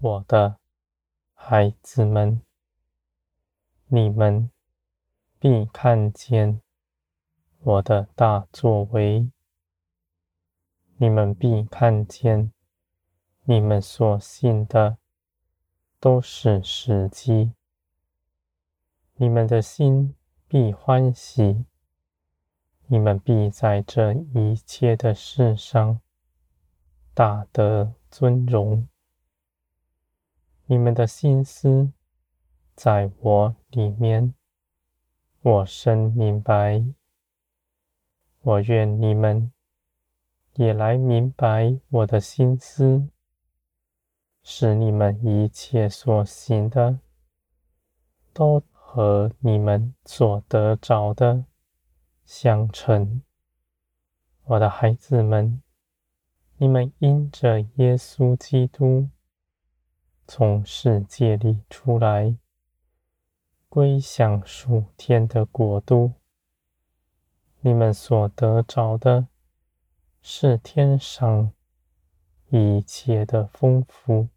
我的孩子们，你们必看见我的大作为，你们必看见你们所信的都是实际，你们的心必欢喜，你们必在这一切的事上大得尊荣。你们的心思在我里面，我深明白。我愿你们也来明白我的心思，使你们一切所行的都和你们所得着的相称。我的孩子们，你们因着耶稣基督。从世界里出来，归向属天的国度。你们所得着的，是天上一切的丰富。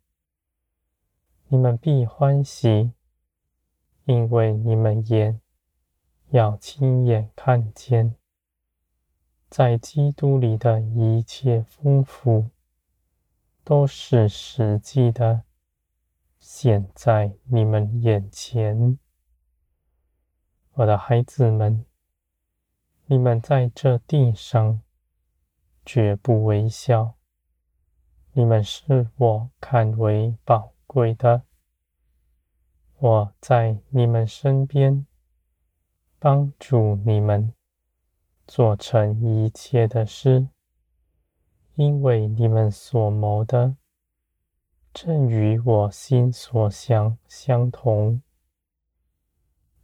你们必欢喜，因为你们眼要亲眼看见，在基督里的一切丰富，都是实际的。现在你们眼前，我的孩子们，你们在这地上绝不微小，你们是我看为宝贵的。我在你们身边，帮助你们做成一切的事，因为你们所谋的。正与我心所想相同。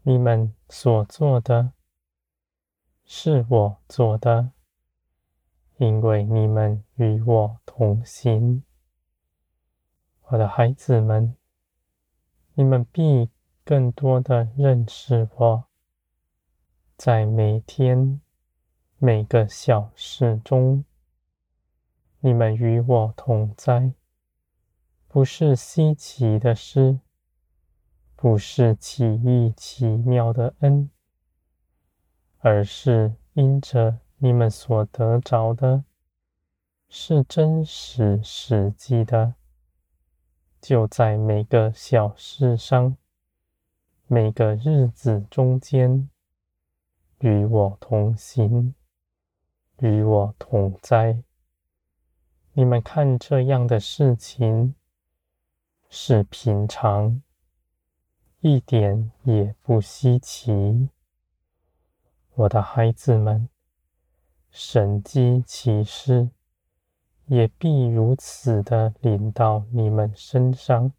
你们所做的，是我做的，因为你们与我同行。我的孩子们，你们必更多的认识我，在每天每个小事中，你们与我同在。不是稀奇的事，不是奇异奇妙的恩，而是因着你们所得着的，是真实实际的，就在每个小事上，每个日子中间，与我同行，与我同在。你们看这样的事情。是平常，一点也不稀奇。我的孩子们，神迹奇事也必如此的临到你们身上。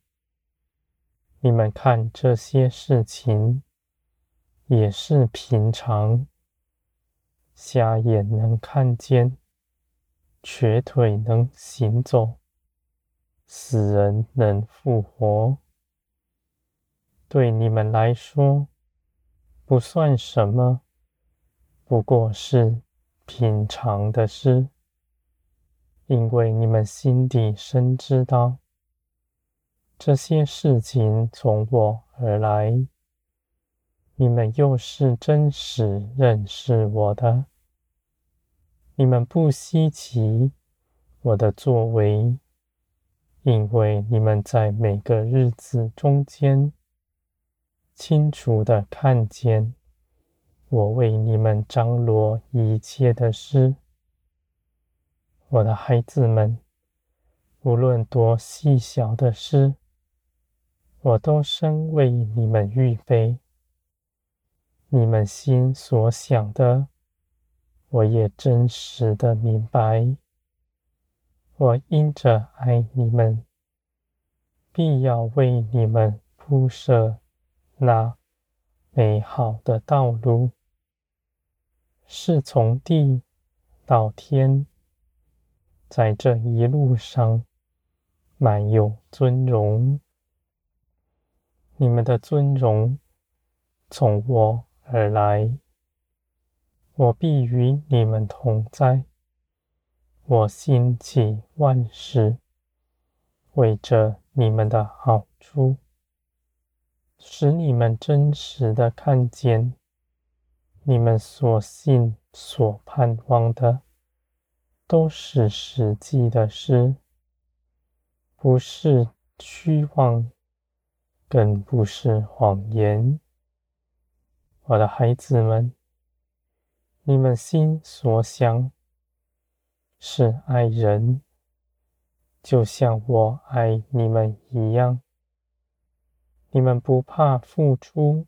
你们看这些事情，也是平常。瞎眼能看见，瘸腿能行走。死人能复活，对你们来说不算什么，不过是平常的事，因为你们心底深知道，这些事情从我而来，你们又是真实认识我的，你们不稀奇我的作为。因为你们在每个日子中间，清楚的看见我为你们张罗一切的事，我的孩子们，无论多细小的事，我都深为你们预备。你们心所想的，我也真实的明白。我因着爱你们，必要为你们铺设那美好的道路，是从地到天，在这一路上满有尊荣。你们的尊荣从我而来，我必与你们同在。我兴起万事，为着你们的好处，使你们真实的看见，你们所信、所盼望的，都是实际的事，不是虚妄，更不是谎言。我的孩子们，你们心所想是爱人。就像我爱你们一样，你们不怕付出，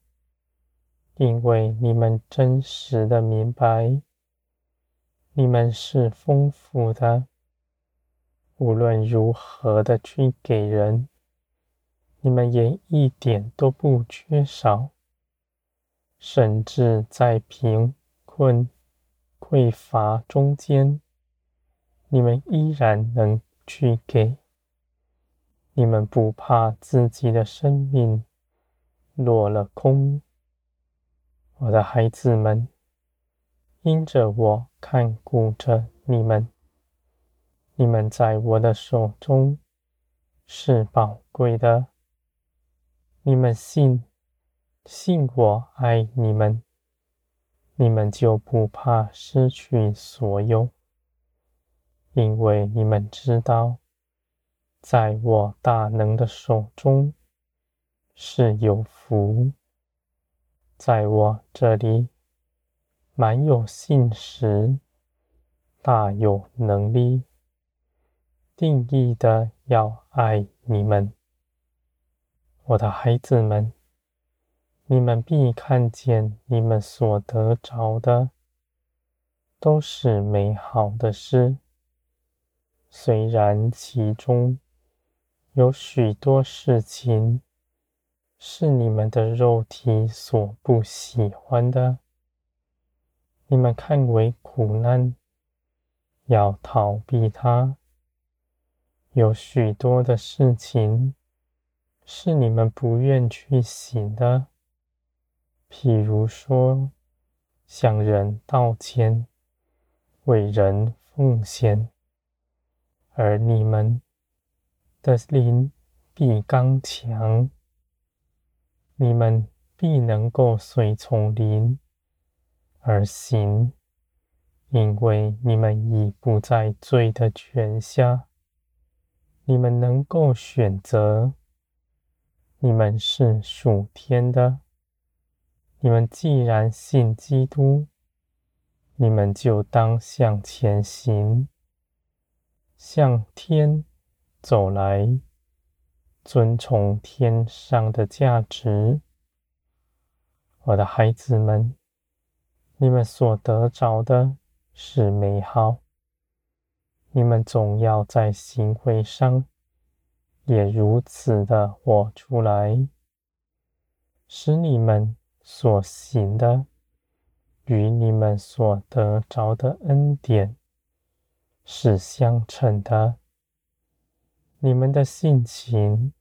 因为你们真实的明白，你们是丰富的，无论如何的去给人，你们也一点都不缺少，甚至在贫困、匮乏中间，你们依然能。去给，你们不怕自己的生命落了空，我的孩子们，因着我看顾着你们，你们在我的手中是宝贵的，你们信，信我爱你们，你们就不怕失去所有。因为你们知道，在我大能的手中是有福，在我这里满有信实，大有能力，定义的要爱你们，我的孩子们，你们必看见你们所得着的都是美好的事。虽然其中有许多事情是你们的肉体所不喜欢的，你们看为苦难，要逃避它；有许多的事情是你们不愿去行的，譬如说向人道歉、为人奉献。而你们的灵必刚强，你们必能够随从灵而行，因为你们已不在罪的权下。你们能够选择，你们是属天的。你们既然信基督，你们就当向前行。向天走来，遵从天上的价值。我的孩子们，你们所得着的是美好，你们总要在行为上也如此的活出来，使你们所行的与你们所得着的恩典。是相称的。你们的性情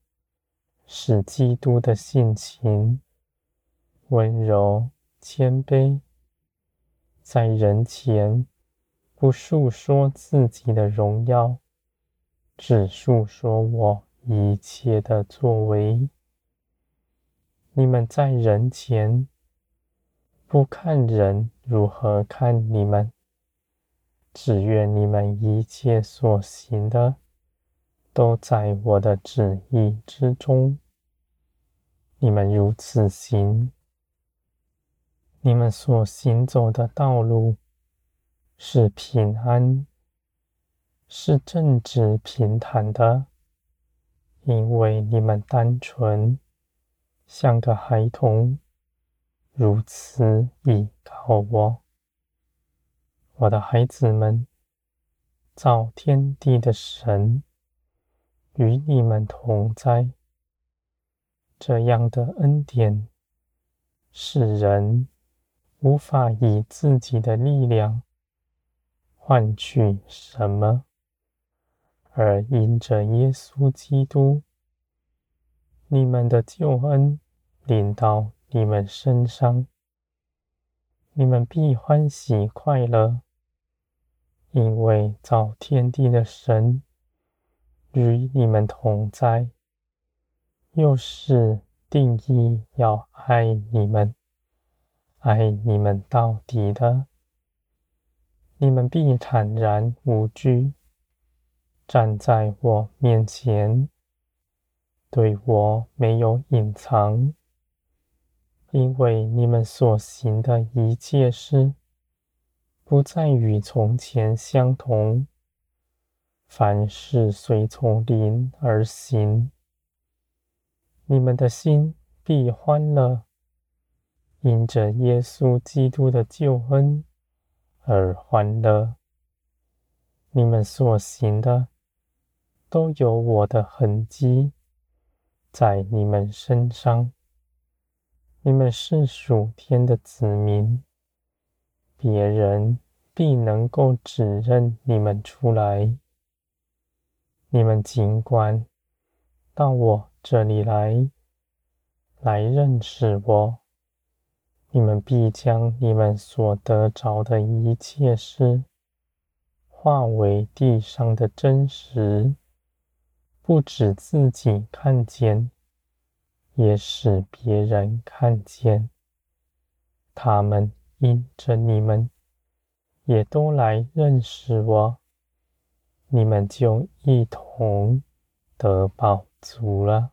是基督的性情，温柔谦卑，在人前不述说自己的荣耀，只述说我一切的作为。你们在人前不看人如何看你们。只愿你们一切所行的，都在我的旨意之中。你们如此行，你们所行走的道路是平安，是正直平坦的，因为你们单纯，像个孩童，如此倚靠我。我的孩子们，造天地的神与你们同在。这样的恩典，是人无法以自己的力量换取什么，而因着耶稣基督，你们的救恩临到你们身上，你们必欢喜快乐。因为造天地的神与你们同在，又是定义要爱你们，爱你们到底的。你们必坦然无惧，站在我面前，对我没有隐藏，因为你们所行的一切事，不再与从前相同。凡事随从灵而行，你们的心必欢乐，因着耶稣基督的救恩。而欢乐，你们所行的都有我的痕迹在你们身上。你们是属天的子民，别人必能够指认你们出来。你们尽管到我这里来，来认识我。你们必将你们所得着的一切事，化为地上的真实，不只自己看见，也使别人看见。他们因着你们，也都来认识我，你们就一同得饱足了。